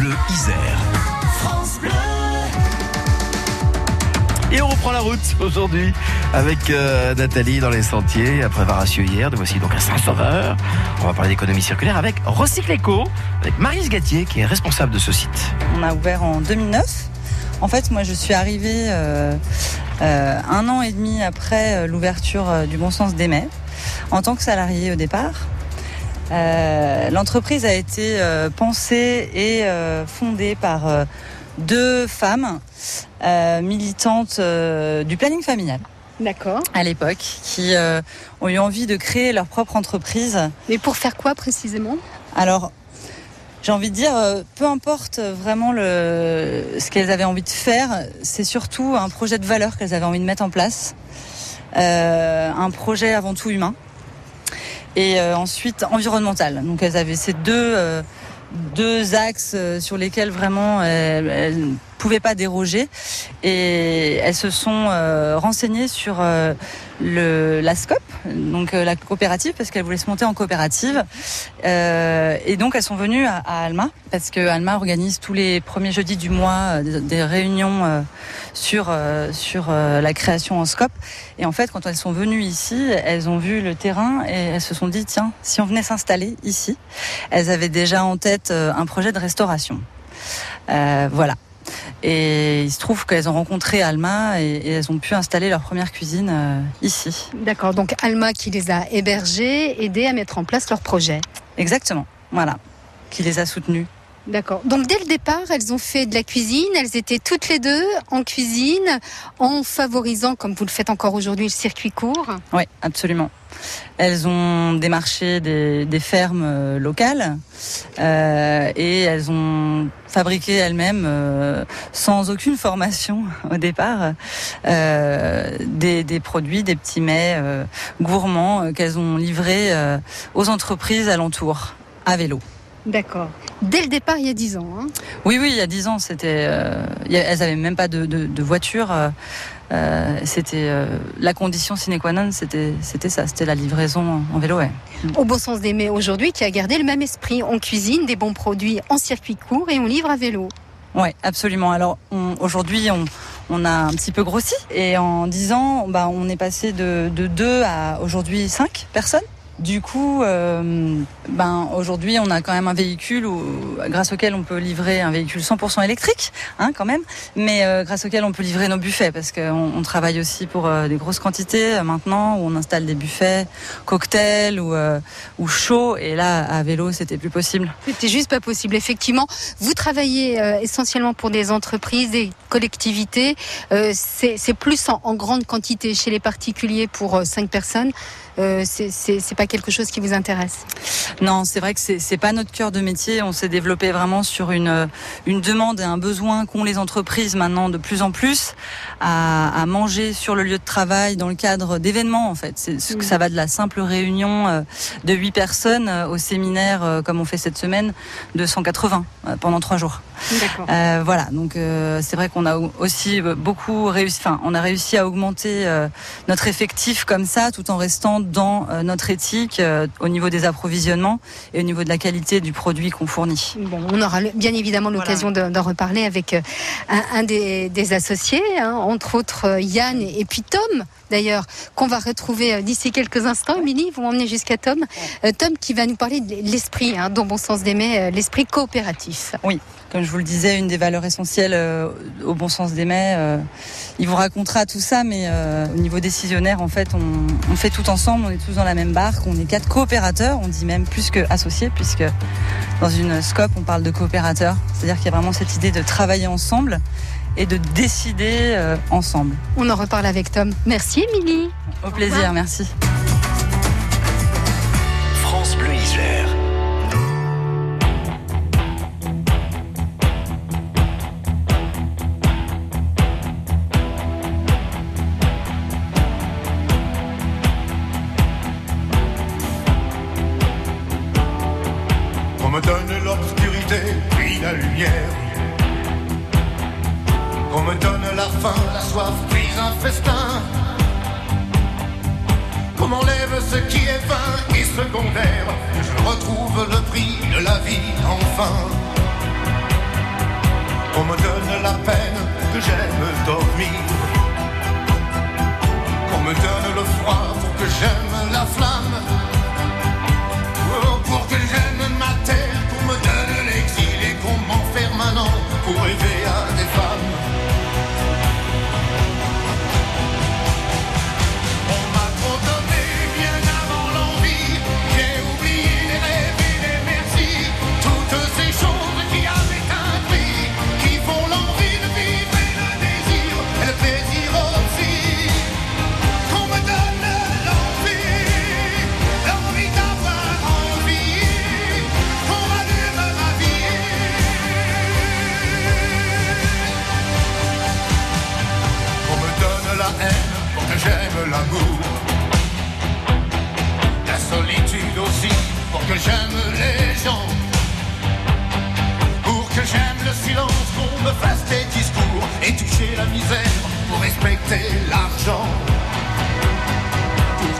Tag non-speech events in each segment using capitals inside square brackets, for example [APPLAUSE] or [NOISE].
Bleu Isère. Et on reprend la route aujourd'hui avec euh, Nathalie dans les sentiers après Varassieux hier. Nous voici donc à Saint-Sauveur. On va parler d'économie circulaire avec Recycle Eco, avec Marise Gatier qui est responsable de ce site. On a ouvert en 2009. En fait, moi, je suis arrivée euh, euh, un an et demi après l'ouverture du Bon Sens d'Emay en tant que salariée au départ. Euh, L'entreprise a été euh, pensée et euh, fondée par euh, deux femmes euh, militantes euh, du planning familial D'accord. à l'époque qui euh, ont eu envie de créer leur propre entreprise. Mais pour faire quoi précisément? Alors, j'ai envie de dire, peu importe vraiment le, ce qu'elles avaient envie de faire, c'est surtout un projet de valeur qu'elles avaient envie de mettre en place. Euh, un projet avant tout humain. Et euh, ensuite environnemental. Donc elles avaient ces deux, euh, deux axes euh, sur lesquels vraiment elles, pouvaient pas déroger. Et elles se sont euh, renseignées sur euh, le, la SCOP, donc euh, la coopérative, parce qu'elles voulaient se monter en coopérative. Euh, et donc elles sont venues à, à Alma, parce que Alma organise tous les premiers jeudis du mois euh, des, des réunions euh, sur, sur la création en SCOP. Et en fait, quand elles sont venues ici, elles ont vu le terrain et elles se sont dit, tiens, si on venait s'installer ici, elles avaient déjà en tête un projet de restauration. Euh, voilà. Et il se trouve qu'elles ont rencontré Alma et, et elles ont pu installer leur première cuisine euh, ici. D'accord. Donc Alma qui les a hébergés, aidés à mettre en place leur projet. Exactement. Voilà. Qui les a soutenus. D'accord. Donc dès le départ, elles ont fait de la cuisine. Elles étaient toutes les deux en cuisine, en favorisant, comme vous le faites encore aujourd'hui, le circuit court. Oui, absolument. Elles ont démarché des, fermes euh, locales euh, et elles ont fabriqué elles-mêmes, euh, sans aucune formation [LAUGHS] au départ, des, des produits, des petits mets gourmands qu'elles ont livrés aux entreprises alentours à vélo. D'accord. Dès le départ, il y a dix ans. hein. Oui, oui, il y a dix ans, c'était, euh, elles avaient même pas de, de, de voiture. euh, euh, c'était euh, la condition sine qua non, c'était, c'était ça, c'était la livraison en, vélo. Ouais. Au bon sens des mais aujourd'hui, qui a gardé le même esprit. On cuisine des bons produits en circuit court et on livre à vélo. Ouais, absolument. Alors aujourd'hui, on, on a un petit peu grossi et en 10 ans, bah, on est passé de, de 2 à aujourd'hui 5 personnes. Du coup, euh, ben aujourd'hui, on a quand même un véhicule grâce auquel on peut livrer un véhicule 100% électrique, hein, quand même, mais euh, grâce auquel on peut livrer nos buffets parce qu'on on travaille aussi pour euh, des grosses quantités maintenant où on installe des buffets cocktails ou ou chauds et là à vélo, c'était plus possible. C'était juste pas possible. Effectivement, vous travaillez essentiellement pour des entreprises, des collectivités. C'est plus en, grande quantité chez les particuliers pour euh, cinq personnes. C'est- c'est c'est pas quelque chose qui vous intéresse. Non, c'est vrai que c'est pas notre cœur de métier. On s'est développé vraiment sur une une demande et un besoin qu'ont les entreprises maintenant de plus en plus à, à manger sur le lieu de travail dans le cadre d'événements en fait. C'est ce que ça va de la simple réunion euh, de huit personnes euh, au séminaire euh, comme on fait cette semaine de 180 euh, pendant trois jours. D'accord. Euh, voilà, donc euh, c'est vrai qu'on a aussi beaucoup réussi, enfin on a réussi à augmenter euh, notre effectif comme ça, tout en restant dans notre éthique euh, au niveau des approvisionnements et au niveau de la qualité du produit qu'on fournit. Bon, on aura bien évidemment l'occasion de- d'en reparler avec euh, un, un des, des associés, hein, entre autres euh, Yann et, puis Tom, d'ailleurs, qu'on va retrouver d'ici quelques instants. Émilie, vous m'emmenez jusqu'à Tom. Tom qui va nous parler de l'esprit, hein, dans bon sens d'aimer, l'esprit coopératif. Comme je vous le disais, une des valeurs essentielles euh, au bon sens des mets. euh, il vous racontera tout ça, mais euh, au niveau décisionnaire, en fait, on, on fait tout ensemble, on est tous dans la même barque, on est quatre coopérateurs, on dit même plus que associés, puisque dans une scope, on parle de coopérateurs. C'est-à-dire qu'il y a vraiment cette idée de travailler ensemble et de décider ensemble. On en reparle avec Tom. Merci Émilie. Au plaisir, merci. Ce qui est vain et secondaire. Je retrouve le prix de la vie enfin. qu'on me donne la peine, que j'aime dormir, qu'on me donne le froid pour que j'aime la flamme, oh, pour que j'aime ma terre, qu'on me donne l'exil et qu'on m'enferme an pour rêver à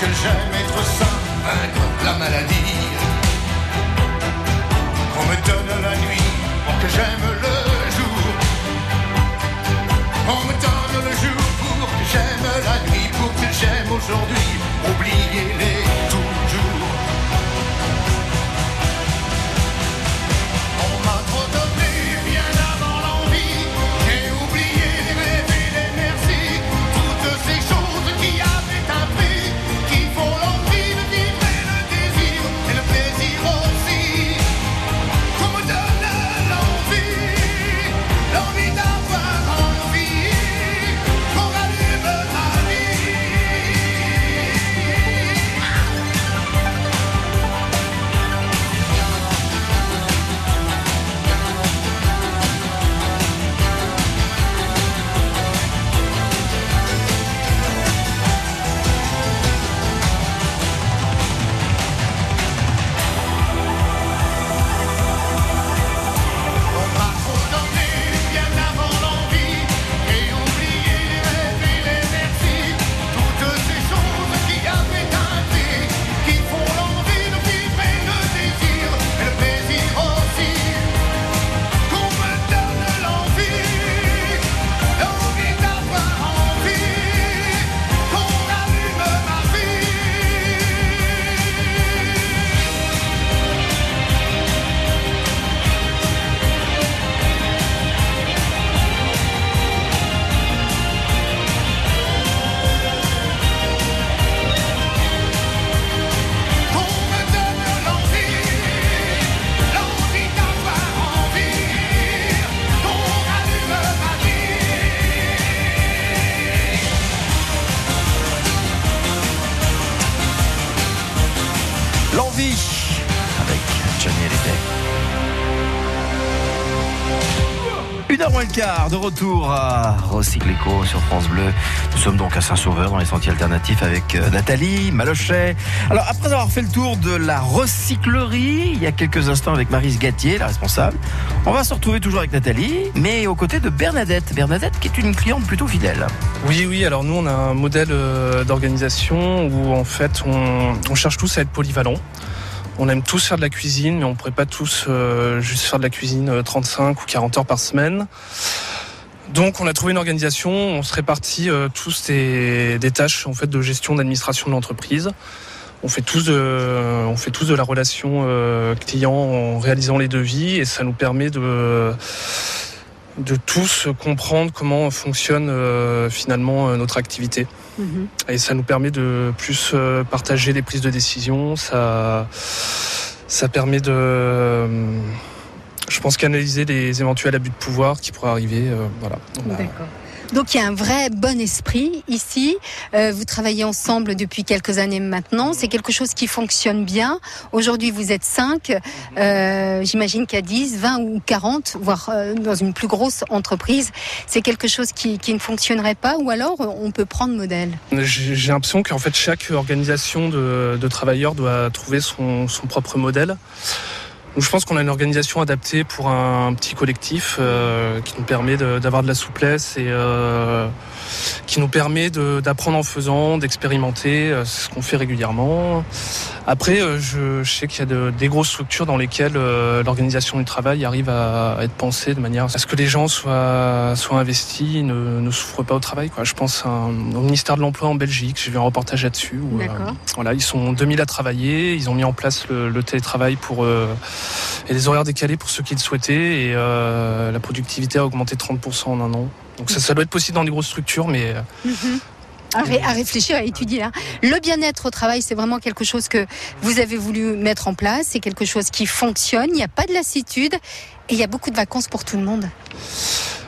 que j'aime être sain, vaincre la maladie. Qu'on me donne la nuit pour que j'aime le jour. On me donne le jour pour que j'aime la nuit, pour que j'aime aujourd'hui, oubliez-les toujours. L'envie avec Johnny Hallyday. Quart de retour à Recycléco sur France Bleu. Nous sommes donc à Saint-Sauveur dans les sentiers alternatifs avec euh, Nathalie Malochet. Alors après avoir fait le tour de la recyclerie il y a quelques instants avec Marise Gatier, la responsable, on va se retrouver toujours avec Nathalie, mais aux côtés de Bernadette. Bernadette qui est une cliente plutôt fidèle. Oui, oui, alors nous on a un modèle euh, d'organisation où en fait on, on cherche tous à être polyvalents. On aime tous faire de la cuisine, mais on ne pourrait pas tous euh, juste faire de la cuisine euh, 35 ou 40 heures par semaine. Donc on a trouvé une organisation, on se répartit euh, tous des, tâches en fait de gestion d'administration de l'entreprise. On fait tous de, on fait tous de la relation euh, client en réalisant les devis et ça nous permet de de tous comprendre comment fonctionne euh, finalement euh, notre activité. Mhm. Et ça nous permet de plus euh, partager les prises de décision. Ça, ça permet de, je pense, canaliser les éventuels abus de pouvoir qui pourraient arriver. euh, voilà. D'accord. Donc il y a un vrai bon esprit ici. Euh, vous travaillez ensemble depuis quelques années maintenant. C'est quelque chose qui fonctionne bien. Aujourd'hui, vous êtes cinq. Euh, J'imagine qu'à 10, 20 ou 40, voire euh, dans une plus grosse entreprise, c'est quelque chose qui, ne fonctionnerait pas. Ou alors, on peut prendre modèle. J'ai l'impression qu'en fait chaque organisation de, de travailleurs doit trouver son propre modèle. Donc je pense qu'on a une organisation adaptée pour un petit collectif euh, qui nous permet d'avoir de, la souplesse et euh, qui nous permet d'apprendre en faisant, d'expérimenter, euh, c'est ce qu'on fait régulièrement. Après, euh, je, je sais qu'il y a de- des grosses structures dans lesquelles euh, l'organisation du travail arrive à, à être pensée de manière à ce que les gens soient, soient investis, ne, ne souffrent pas au travail. Quoi. Je pense un- au ministère de l'Emploi en Belgique, j'ai vu un reportage là-dessus. euh, voilà, ils sont 2000 à travailler, ils ont mis en place le, le télétravail pour euh, et les horaires décalés pour ceux qui le souhaitaient et euh, la productivité a augmenté de 30% en un an. Donc ça, ça doit être possible dans des grosses structures, mais euh, Mhm. À, ré- à réfléchir, à étudier. hein. Le bien-être au travail, c'est vraiment quelque chose que vous avez voulu mettre en place. C'est quelque chose qui fonctionne. Il n'y a pas de lassitude et il y a beaucoup de vacances pour tout le monde.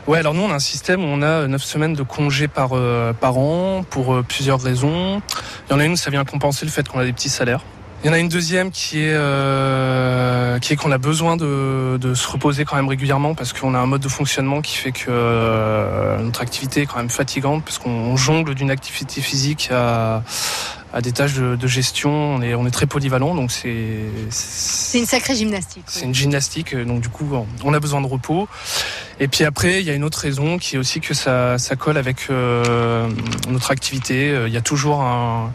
Ouais, alors nous on a un système où on a 9 semaines de congés par, euh, par an pour euh, plusieurs raisons. Il y en a une, ça vient compenser le fait qu'on a des petits salaires. Il y en a une deuxième qui est, euh, qui est qu'on a besoin de, de se reposer quand même régulièrement parce qu'on a un mode de fonctionnement qui fait que euh, notre activité est quand même fatigante parce qu'on on jongle d'une activité physique à, à des tâches de, de gestion. On est, on est très polyvalent donc c'est C'est une sacrée gymnastique. c'est une gymnastique, euh, donc du coup, on a besoin de repos. Et puis après, il y a une autre raison qui est aussi que ça, ça colle avec euh, notre activité. Il y a toujours un,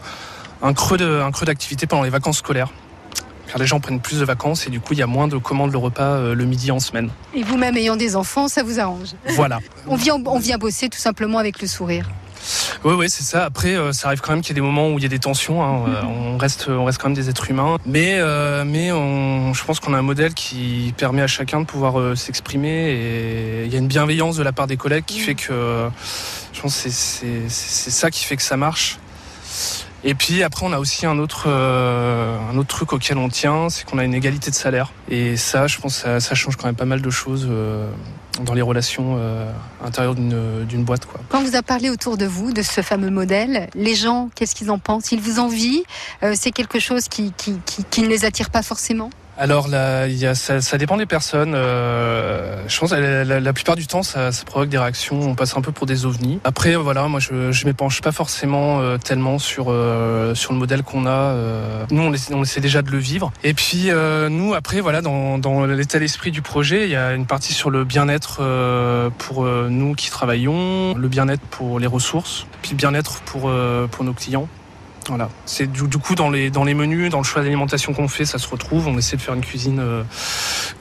un creux d'activité pendant les vacances scolaires. Car les gens prennent plus de vacances et du coup, il y a moins de commandes le repas euh, le midi en semaine. Et vous-même ayant des enfants, ça vous arrange. Voilà. [LAUGHS] On vient, on vient bosser tout simplement avec le sourire. Oui, oui, c'est ça. Après, euh, ça arrive quand même qu'il y ait des moments où il y a des tensions. hein. [LAUGHS] Euh, on reste, on reste quand même des êtres humains. Mais, euh, mais on, je pense qu'on a un modèle qui permet à chacun de pouvoir euh, s'exprimer. Et il y a une bienveillance de la part des collègues qui fait que, je pense, que c'est c'est c'est ça qui fait que ça marche. Et puis après, on a aussi un autre, euh, un autre truc auquel on tient, c'est qu'on a une égalité de salaire. Et ça, je pense, ça, change quand même pas mal de choses euh, dans les relations euh, intérieures d'une boîte, quoi. Quand vous a parlé autour de vous de ce fameux modèle, les gens, qu'est-ce qu'ils en pensent? Ils vous envient? Euh, C'est quelque chose qui, qui, qui ne les attire pas forcément? Alors là, y ça, dépend des personnes. Euh, je pense la, la- plupart du temps, ça, provoque des réactions. On passe un peu pour des ovnis. Après, voilà, moi, je, je m'épanche pas forcément euh, tellement sur euh, sur le modèle qu'on a. Nous, on essaie, déjà de le vivre. Et puis nous, après, voilà, dans, dans l'état d'esprit du projet, il y a une partie sur le bien-être pour nous qui travaillons, le bien-être pour les ressources, puis le bien-être pour pour nos clients. Voilà, c'est du, du coup dans les dans les menus, dans le choix d'alimentation qu'on fait, ça se retrouve. On essaie de faire une cuisine euh,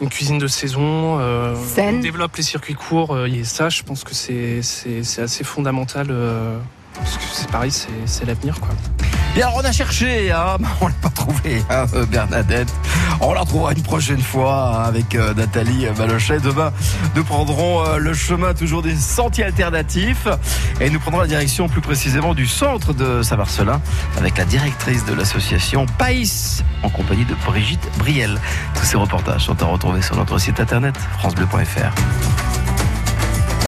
une cuisine de saison. euh, Saine. on développe les circuits courts. euh, et ça, je pense que c'est c'est c'est assez fondamental. euh, parce que c'est pareil, c'est c'est l'avenir quoi. Bien, alors on a cherché, hein, [LAUGHS] on l'a pas trouvé, hein, Bernadette. On la retrouvera une prochaine fois hein, avec euh, Nathalie Malochet. Demain, nous prendrons euh, le chemin toujours des sentiers alternatifs et nous prendrons la direction plus précisément du centre de Saint-Marcelin avec la directrice de l'association Païs en compagnie de Brigitte Briel. Tous ces reportages sont à retrouver sur notre site internet francebleu.fr.